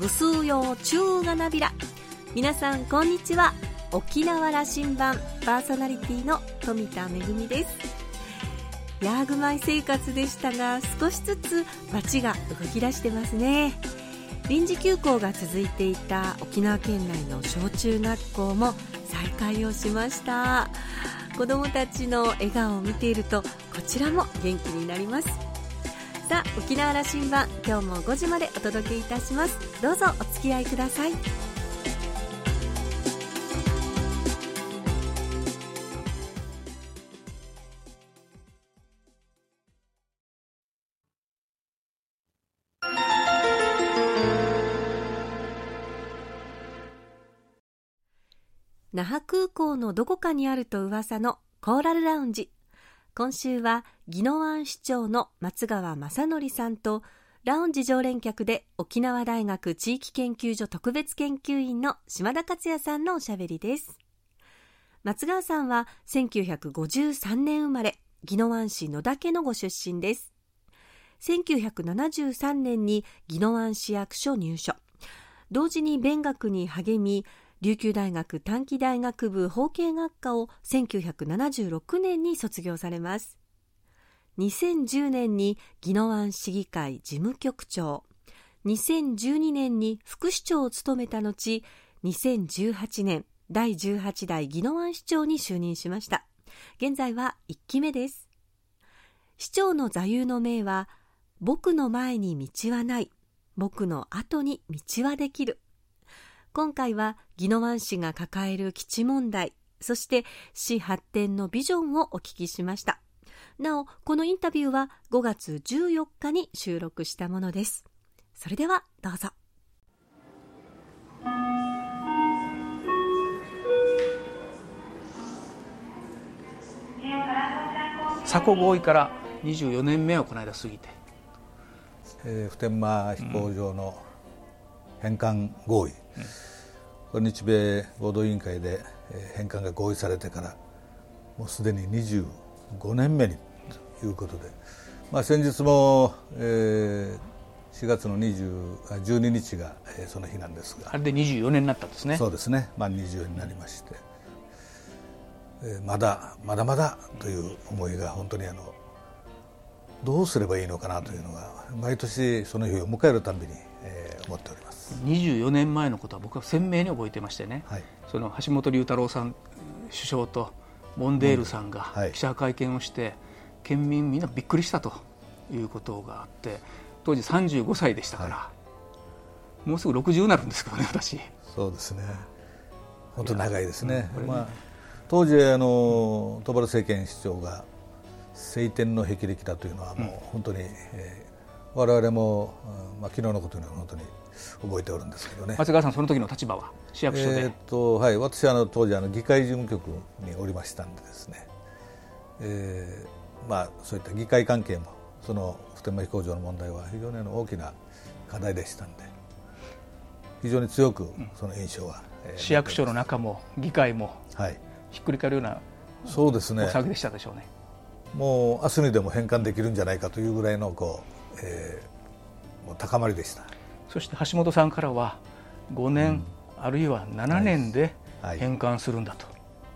ぐすうようちゅうがなびら。皆さんこんにちは。沖縄羅針盤パーソナリティの富田恵です。ヤーグマイ生活でしたが少しずつ街が動き出してますね。臨時休校が続いていた沖縄県内の小中学校も再開をしました。子どもたちの笑顔を見ているとこちらも元気になります。さあ沖縄羅針盤今日も5時までお届けいたします。どうぞお付き合いください。那覇空港のどこかにあると噂のコーラルラウンジ。今週は宜野湾市長の松川正則さんとラウンジ常連客で沖縄大学地域研究所特別研究員の島田克也さんのおしゃべりです。松川さんは1953年生まれ宜野湾市野田家のご出身です。1973年に宜野湾市役所入所。同時に勉学に励み琉球大学短期大学部法経学科を1976年に卒業されます。2010年に宜野湾市議会事務局長。2012年に副市長を務めた後2018年第18代宜野湾市長に就任しました。現在は1期目です。市長の座右の銘は僕の前に道はない僕の後に道はできる今回は宜野湾市が抱える基地問題そして市発展のビジョンをお聞きしました。なおこのインタビューは5月14日に収録したものです。それではどうぞ。佐古合意から24年目をこの間過ぎて、えー、普天間飛行場の返還合意、うん、日米合同委員会で返還が合意されてからもうすでに25年目にということで、まあ、先日も、えー、4月の20 12日が、えー、その日なんですが。あれで24年になったんですね。そうですね、まあ、24になりまして、えー、まだまだまだという思いが本当にあのどうすればいいのかなというのが毎年その日を迎えるたびに、えー、思っております。24年前のことは僕は鮮明に覚えてましてね、はい、その橋本龍太郎さん首相とモンデールさんが記者会見をして、はい、県民みんなびっくりしたということがあって当時35歳でしたから、はい、もうすぐ60になるんですけどね私。そうですね。本当長いですね、ね、まあ、当時あの戸原政権市長が晴天の霹靂だというのはもう本当に、うんえー、我々も、まあ、昨日のことには本当に覚えておるんですけどね。松川さんその時の立場は？市役所で、えーとはい、私はあの当時あの議会事務局におりましたんでですね、えーまあ、そういった議会関係もその普天間飛行場の問題は非常に大きな課題でしたんで非常に強くその印象は、うん、市役所の中も議会も、はい、ひっくり返るようなそうですね。お騒ぎでしたでしょうね。もう明日にでも返還できるんじゃないかというぐらいのこう、えー、もう高まりでしたそして橋本さんからは5年、うん、あるいは7年で返還するんだと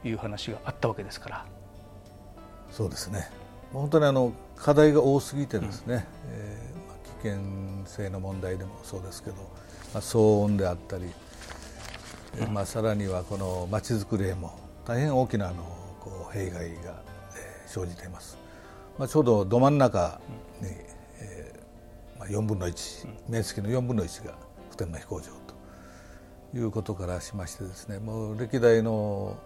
いう話があったわけですから、はい、そうですね。本当にあの課題が多すぎてですね、うん、えー、まあ、危険性の問題でもそうですけど、まあ、騒音であったり、うん、まあ、さらにはこのまちづくりへも大変大きなあのこう弊害が生じています、まあ、ちょうどど真ん中に、えーまあ、4分の1面積の4分の1が普天間飛行場ということからしましてですねもう歴代の、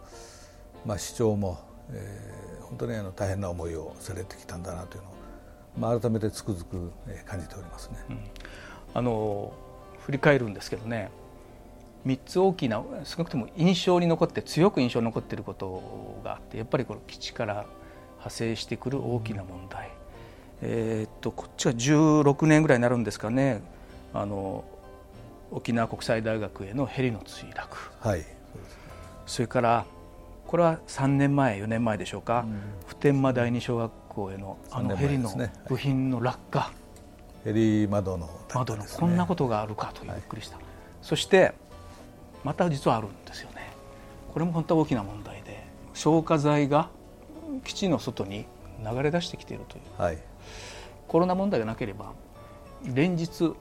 まあ、市長も、えー、本当にあの大変な思いをされてきたんだなというのを、まあ、改めてつくづく感じておりますね。うん、あの振り返るんですけどね3つ大きな少なくとも印象に残って強く印象に残っていることがあってやっぱりこの基地から派生してくる大きな問題、えー、っとこっちは16年ぐらいになるんですかね。あの沖縄国際大学へのヘリの墜落、はい、それからこれは3年前4年前でしょうか、うん、普天間第二小学校へのあのヘリの部品の落下、ヘリ窓の、窓のこんなことがあるかとびっくりした、はい、そしてまた実はあるんですよね。これも本当は大きな問題で消火剤が基地の外に流れ出してきているという、はい、コロナ問題がなければ連日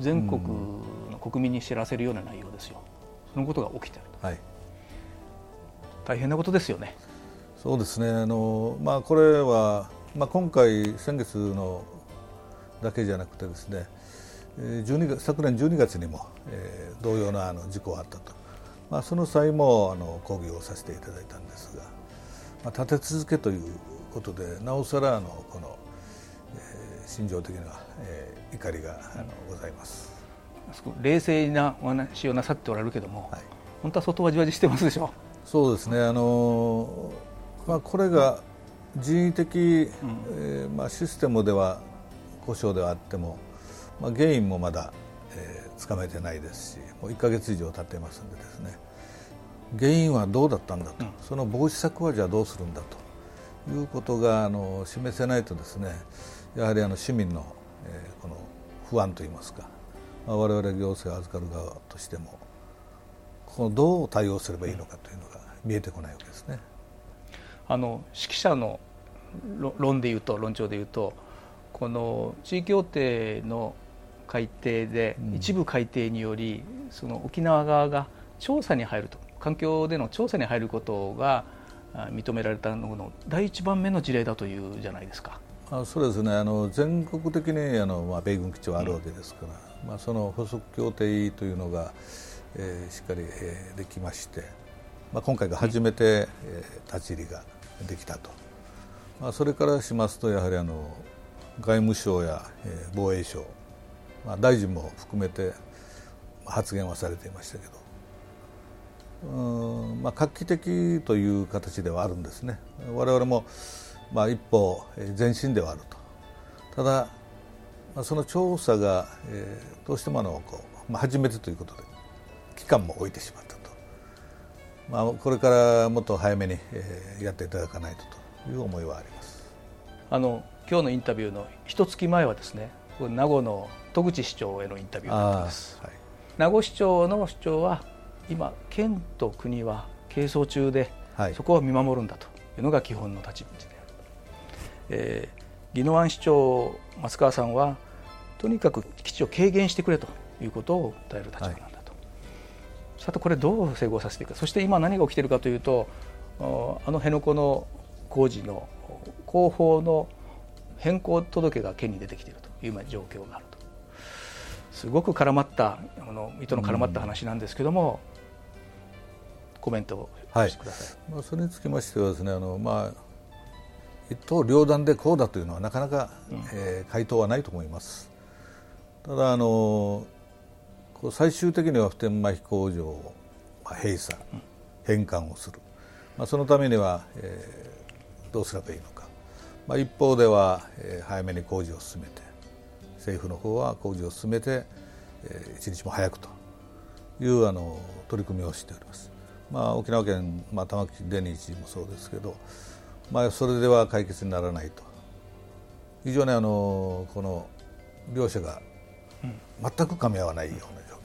全国の国民に知らせるような内容ですよ、そのことが起きている、はい、大変なことですよね。そうですね。あの、まあ、これは、まあ、今回、先月のだけじゃなくてですね12月昨年12月にも、えー、同様のあの事故があったと、まあ、その際もあの抗議をさせていただいたんですが、まあ、立て続けということでなおさらあのこの、えー、心情的な、えー、怒りがあのございます。冷静なお話をなさっておられるけども、はい、本当は外はじわじしてますでしょそうですね。あの、まあ、これが人為的、うん、えー、まあ、システムでは故障ではあっても、まあ、原因もまだ、えー、つかめてないですしもう1か月以上経ってますんでですね。原因はどうだったんだと、うん、その防止策はじゃあどうするんだということがあの示せないとですねやはりあの市民の、えー、この不安といいますか、まあ、我々行政を預かる側としてもこのどう対応すればいいのかというのが見えてこないわけですね。あの指揮者の論で言うと論調で言うとこの地位協定の改定で、一部改定によりその沖縄側が調査に入ると環境での調査に入ることが認められたのの第一番目の事例だというじゃないですか。あそうですね。あの全国的にあの、まあ、米軍基地はあるわけですから、うん、まあ、その補足協定というのが、えー、しっかり、えー、できまして、まあ、今回が初めて、うん、えー、立ち入りができたと、まあ、それからしますとやはりあの外務省や、えー、防衛省、まあ、大臣も含めて発言はされていましたけど。うん、まあ、画期的という形ではあるんですね。我々も、まあ、一歩前進ではあると。ただ、まあ、その調査が、えー、どうしてもあのこう、まあ、初めてということで期間も置いてしまったと、まあ、これからもっと早めに、えー、やっていただかないとという思いはあります。あの今日のインタビューの一月前はですね名護の戸口市長へのインタビューだったんです、はい、名護市長の主張は今県と国は係争中で、はい、そこを見守るんだというのが基本の立ち位置えー、宜野湾市長松川さんはとにかく基地を軽減してくれということを訴える立場なんだと、はい、さてこれどう整合させていくか。そして今何が起きているかというとあの辺野古の工事の工法の変更届が県に出てきているという状況があると。すごく絡まったあの糸の絡まった話なんですけども、うん、コメントをしてください、まあ、それにつきましてはですねあの、まあ、一刀両断でこうだというのはなかなか、うん、えー、回答はないと思います。ただあの最終的には普天間飛行場を閉鎖、うん、返還をする、まあ、そのためには、えー、どうすればいいのか。まあ、一方では、えー、早めに工事を進めて政府の方は工事を進めて、えー、一日も早くというあの取り組みをしております。まあ、沖縄県、まあ、玉城デニー知事もそうですけど、まあ、それでは解決にならないと。非常にあのこの両者が全く噛み合わないような状況、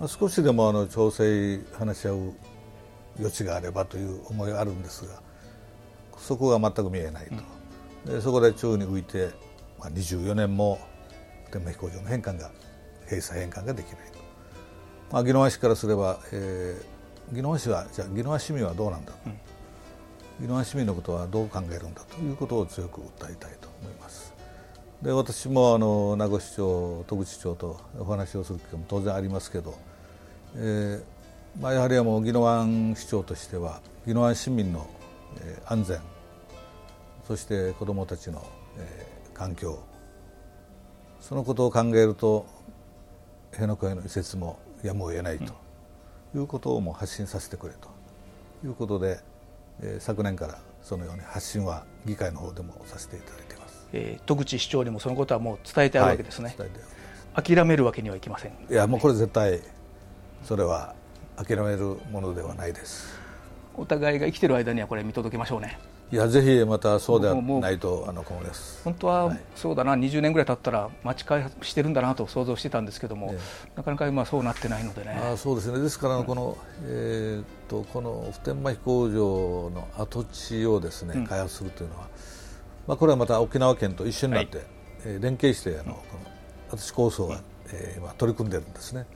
まあ、少しでもあの調整話し合う余地があればという思いがあるんですがそこが全く見えないと。うん。でそこで宙に浮いて、まあ、24年も普天間飛行場の返還が閉鎖返還ができないと、まあ、宜野湾市からすれば、えー、宜野湾市はじゃあ宜野湾市民はどうなんだと、うん、宜野湾市民のことはどう考えるんだということを強く訴えたいと思います。で私もあの名護市長戸口市長とお話をする機会も当然ありますけど、えーまあ、やはりもう宜野湾市長としては宜野湾市民の安全そして子どもたちの、えー、環境そのことを考えると辺野古への移設もやむを得ないということをも発信させてくれということで、えー、昨年からそのように発信は議会の方でもさせていただいています、えー、戸口市長にもそのことはもう伝えてあるわけですね、はい、諦めるわけにはいきません。いやもうこれ絶対それは諦めるものではないです。お互いが生きてる間にはこれ見届けましょうねいやぜひまたそうではないとあの今後です。本当はそうだな、はい、20年ぐらい経ったら町開発してるんだなと想像してたんですけども、ええ、なかなか今そうなってないのでね。あそうですね。ですからこの、えー、っとこの普天間飛行場の跡地をですね、開発するというのは、まあ、これはまた沖縄県と一緒になって、はい、えー、連携してあの、この跡地構想が、えー、今取り組んでるんですね。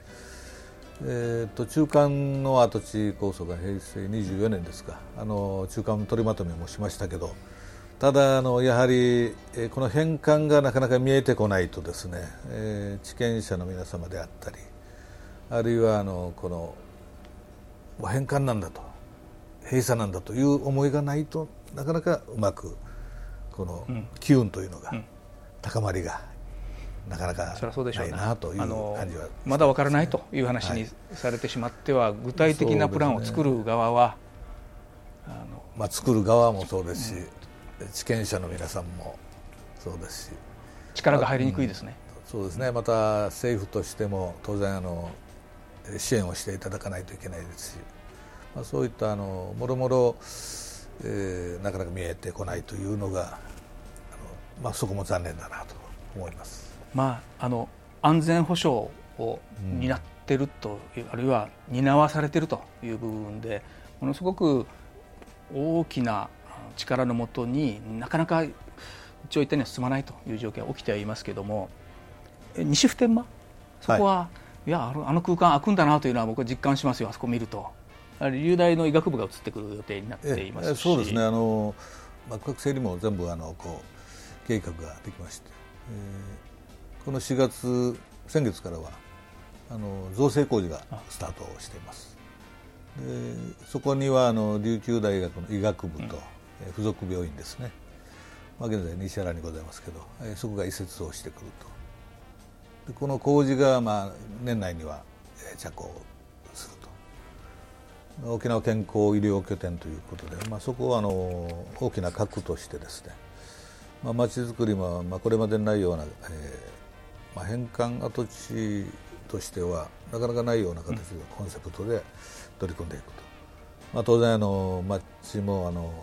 えーと、中間の跡地構想が平成24年ですか。あの中間取りまとめもしましたけどただあのやはり、えー、この返還がなかなか見えてこないとですね、えー、地権者の皆様であったりあるいはあのこの返還なんだと閉鎖なんだという思いがないとなかなかうまくこの機運というのが、高まりがなかなかないなという感じは、まだわからないという話にされてしまっては、具体的なプランを作る側は、あのまあ、作る側もそうですし、うん、地権者の皆さんもそうですし。力が入りにくいですね、うん、そうですね。また政府としても当然あの支援をしていただかないといけないですし、まあ、そういったあのもろもろ、えー、なかなか見えてこないというのがあの、まあ、そこも残念だなと思います。まあ、あの安全保障を担ってると、うん、あるいは担わされてるという部分でものすごく大きな力のもとになかなか一応一体には進まないという状況が起きてはいますけれども西普天間？そこは、はい、いやあの空間開くんだなというのは僕は実感しますよあそこを見ると。流大の医学部が移ってくる予定になっていますそうですね。あの幕閣整理も全部あのこう計画ができまして、えーこの4月先月からはあの造成工事がスタートしています。でそこにはあの琉球大学の医学部と、うん、附属病院ですね、まあ、現在西原にございますけど、えそこが移設をしてくると。でこの工事が、まあ、年内には着工すると。沖縄健康医療拠点ということで、まあ、そこはあの大きな核としてですね。まあ、町づくりも、まあ、これまでにないような、えーまあ、返還跡地としてはなかなかないような形のコンセプトで取り組んでいくと、まあ、当然あの町もあの、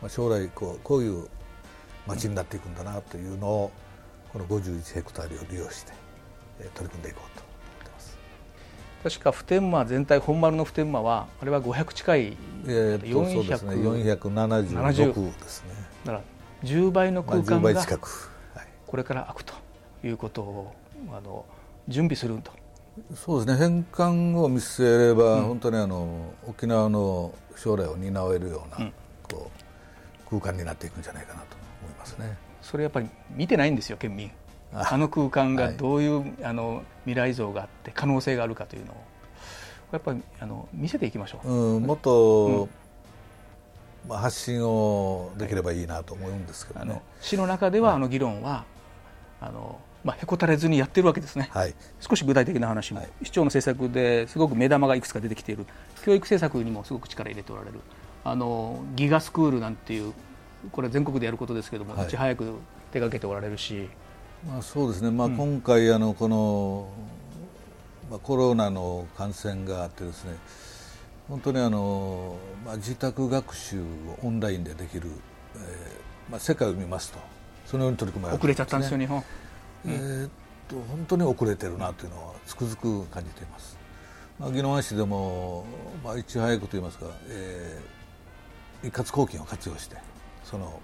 まあ、将来こうこういう町になっていくんだなというのをこの51ヘクタールを利用して取り組んでいこうと。思ってます確か普天間全体本丸の普天間はあれは500近い、えー、とそうですね。476ですね。だから10倍の空間がこれから開くということをあの準備すると。そうですね。返還を見据えれば、うん、本当にあの沖縄の将来を担えるような、うん、こう空間になっていくんじゃないかなと思いますね。それやっぱり見てないんですよ県民。あの空間がどういう、はい、あの未来像があって可能性があるかというのを。やっぱりあの見せていきましょう、うん、もっと、まあ、発信をできればいいなと思うんですけど、ね、あの市の中ではあの議論は、あのまあ、へこたれずにやってるわけですね、はい、少し具体的な話も、はい、市長の政策ですごく目玉がいくつか出てきている。教育政策にもすごく力入れておられる。あのギガスクールなんていうこれは全国でやることですけれども、はい、いち早く手がけておられるし、まあ、そうですね、まあ、今回、うん、あのこの、まあ、コロナの感染があってですね本当にあの、まあ、自宅学習をオンラインでできる、えーまあ、世界を見ますと。そのように取り組まれて、ね、遅れちゃったんですよ日本えー、っと本当に遅れてるなというのはつくづく感じています。まあ、宜野湾市でも、まあ、いち早くといいますか、えー、一括公金を活用してその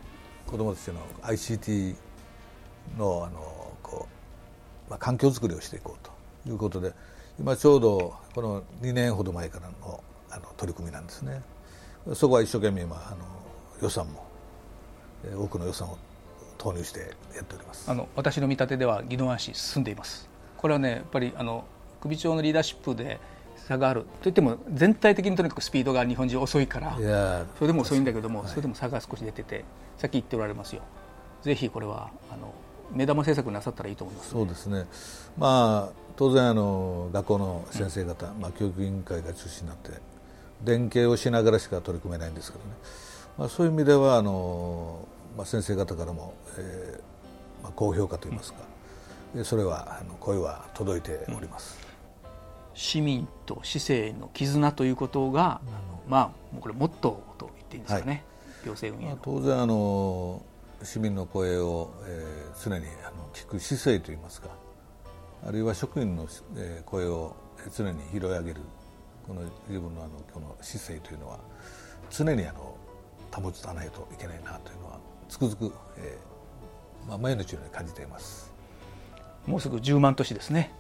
子どもたちの ICT のあのこう、まあ、環境づくりをしていこうということで今ちょうどこの2年ほど前からのあの取り組みなんですね。そこは一生懸命今あの予算も多くの予算を投入してやっておりますあの私の見立てでは宜野湾市進んでいます。これはねやっぱりあの首長のリーダーシップで差があるといっても全体的にとにかくスピードが日本人遅いからそれでも遅いんだけども、はい、それでも差が少し出ててさっき言っておられますよ。ぜひこれはあの目玉政策なさったらいいと思います、ね、そうですね。まあ当然あの学校の先生方、うん、まあ、教育委員会が中心になって連携をしながらしか取り組めないんですけどね、まあ、そういう意味ではあのまあ、先生方からも、えーまあ、高評価といいますか、うん、それはあの声は届いております、うん、市民と市政の絆ということが、うん、あのまあこれモットーと言っていいんですかね、行政運営の、まあ、当然あの市民の声を、えー、常にあの聞く姿勢といいますかあるいは職員の、えー、声を常に拾い上げるこの自分のあのこの姿勢というのは常にあの保つたないといけないなというのはつくづく、えーまあ、毎日のように感じています。もうすぐ10万都市ですね。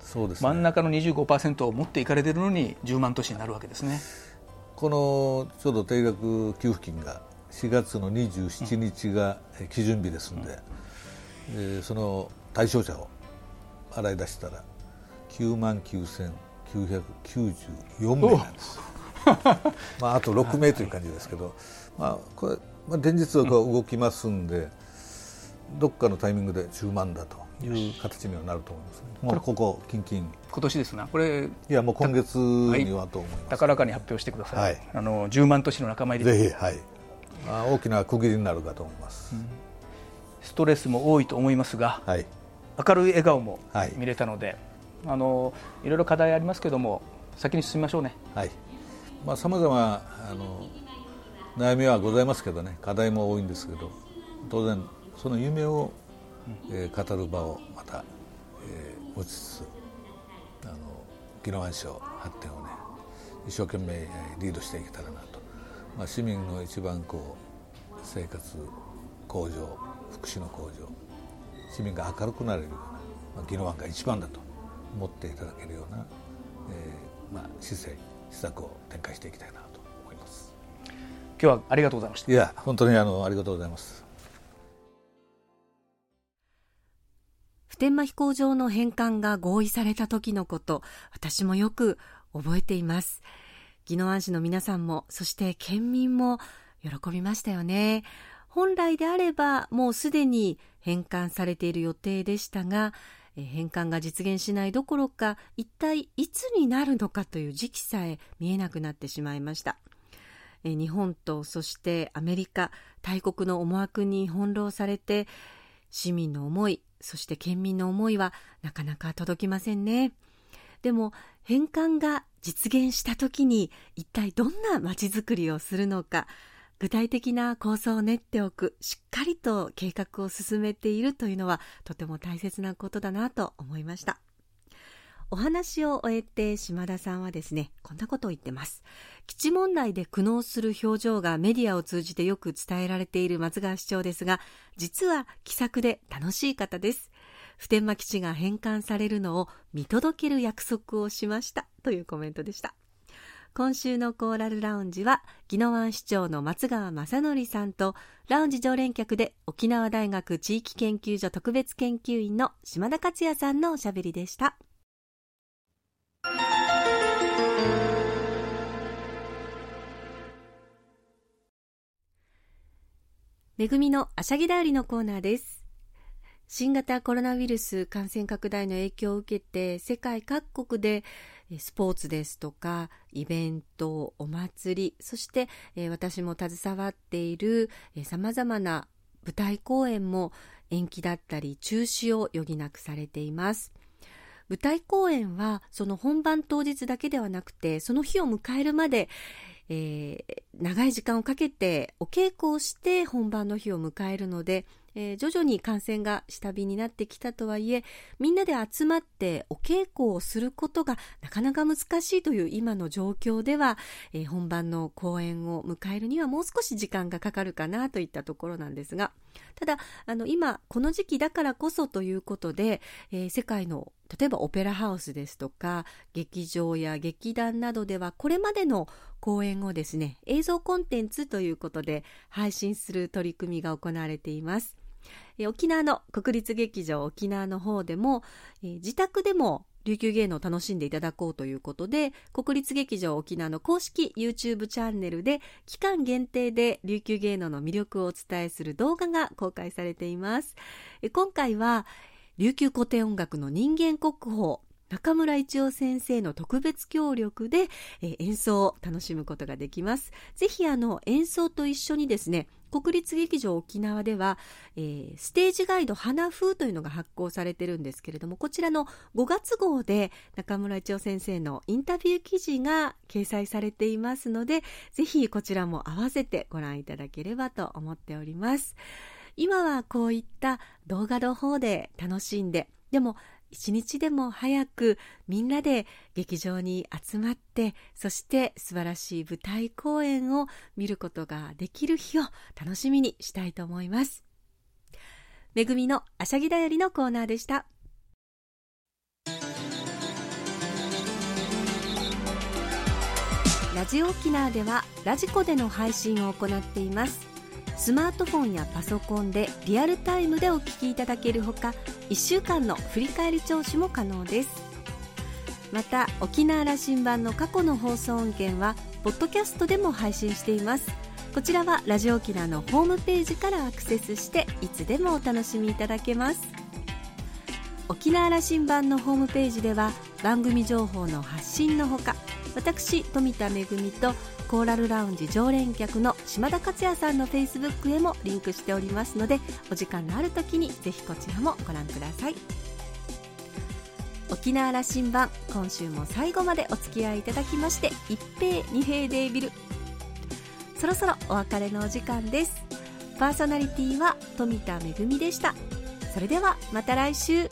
そうです、ね、真ん中の25%を持っていかれているのに10万都市になるわけですね。このちょうど定額給付金が4月の27日が基準日ですので、うん、えー、その対象者を洗い出したら9万9994名なんです。まあ、あと6名という感じですけど、まあ、これ、まあ、連日は動きますんで、どっかのタイミングで10万だという形にはなると思います、ね、もうここ、近々。今年ですな、これ、いや、もう今月にはと思います、は。い、高らかに発表してください、はい、あの10万都市の仲間入りぜひ、はい。まあ、大きな区切りになるかと思います、うん、ストレスも多いと思いますが、はい、明るい笑顔も見れたので、はい、あのいろいろ課題ありますけども先に進みましょうね。はい。まあ、様々あの悩みはございますけどね課題も多いんですけど当然その夢を、えー、語る場をまた、えー、持ちつつあの宜野湾市発展をね一生懸命リードしていけたらなと、まあ、市民の一番こう生活向上福祉の向上市民が明るくなれるような、まあ、宜野湾が一番だと思っていただけるような、えーまあ、姿勢施策を展開していきたいなと。今日はありがとうございました。いや本当にあのありがとうございます。普天間飛行場の返還が合意された時のこと私もよく覚えています。宜野湾市の皆さんもそして県民も喜びましたよね。本来であればもうすでに返還されている予定でしたが返還が実現しないどころか一体いつになるのかという時期さえ見えなくなってしまいました日本とそしてアメリカ大国の思惑に翻弄されて市民の思いそして県民の思いはなかなか届きませんね。でも返還が実現した時に一体どんなまちづくりをするのか具体的な構想を練っておくしっかりと計画を進めているというのはとても大切なことだなと思いました。お話を終えて島田さんはですねこんなことを言ってます。基地問題で苦悩する表情がメディアを通じてよく伝えられている松川市長ですが実は気さくで楽しい方です。普天間基地が返還されるのを見届ける約束をしました。というコメントでした。今週のコーラルラウンジは宜野湾市長の松川正則さんとラウンジ常連客で沖縄大学地域研究所特別研究員の島田克也さんのおしゃべりでした。めぐみのあしゃぎだよりのコーナーです。新型コロナウイルス感染拡大の影響を受けて世界各国でスポーツですとかイベントお祭りそして、私も携わっているさまざまな舞台公演も延期だったり中止を余儀なくされています。舞台公演はその本番当日だけではなくてその日を迎えるまで、えー、長い時間をかけてお稽古をして本番の日を迎えるのでえー、徐々に感染が下火になってきたとはいえみんなで集まってお稽古をすることがなかなか難しいという今の状況では、えー、本番の公演を迎えるにはもう少し時間がかかるかなといったところなんですがただあの今この時期だからこそということで、えー、世界の例えばオペラハウスですとか劇場や劇団などではこれまでの公演をですね映像コンテンツということで配信する取り組みが行われています。え沖縄の国立劇場沖縄の方でも、え自宅でも琉球芸能を楽しんでいただこうということで国立劇場沖縄の公式 YouTube チャンネルで期間限定で琉球芸能の魅力をお伝えする動画が公開されています今回は琉球古典音楽の人間国宝中村一夫先生の特別協力で、演奏を楽しむことができます。ぜひあの演奏と一緒にですね、国立劇場沖縄では、えー、ステージガイド花風というのが発行されてるんですけれどもこちらの5月号で中村一夫先生のインタビュー記事が掲載されていますのでぜひこちらも合わせてご覧いただければと思っております。今はこういった動画の方で楽しんででも一日でも早くみんなで劇場に集まってそして素晴らしい舞台公演を見ることができる日を楽しみにしたいと思います。めぐみのあしゃぎだよりのコーナーでした。ラジオ沖縄ではラジコでの配信を行っています。スマートフォンやパソコンでリアルタイムでお聞きいただけるほか1週間の振り返り聴取も可能です。また沖縄羅針盤の過去の放送音源はポッドキャストでも配信しています。こちらはラジオ沖縄のホームページからアクセスしていつでもお楽しみいただけます。沖縄羅針盤のホームページでは番組情報の発信のほか私富田恵とコーラルラウンジ常連客の島田克也さんのフェイスブックへもリンクしておりますのでお時間のある時にぜひこちらもご覧ください。沖縄羅針盤今週も最後までお付き合いいただきまして一平二平デービル。そろそろお別れのお時間です。パーソナリティは富田恵でした。それではまた来週。